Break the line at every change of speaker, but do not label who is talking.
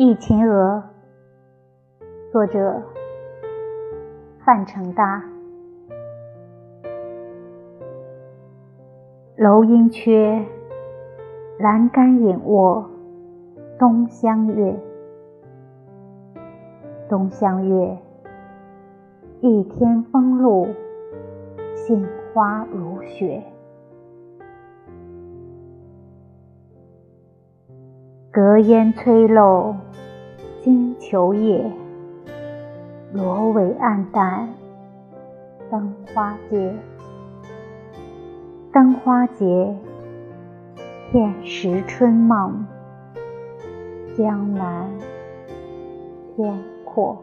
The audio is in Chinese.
忆秦娥，作者范成大。楼阴缺，栏杆影卧，东厢月。东厢月，一天风露，杏花如雪。隔烟吹漏金球叶，罗帷暗淡灯花结。灯花节，遍识春梦，江南天阔。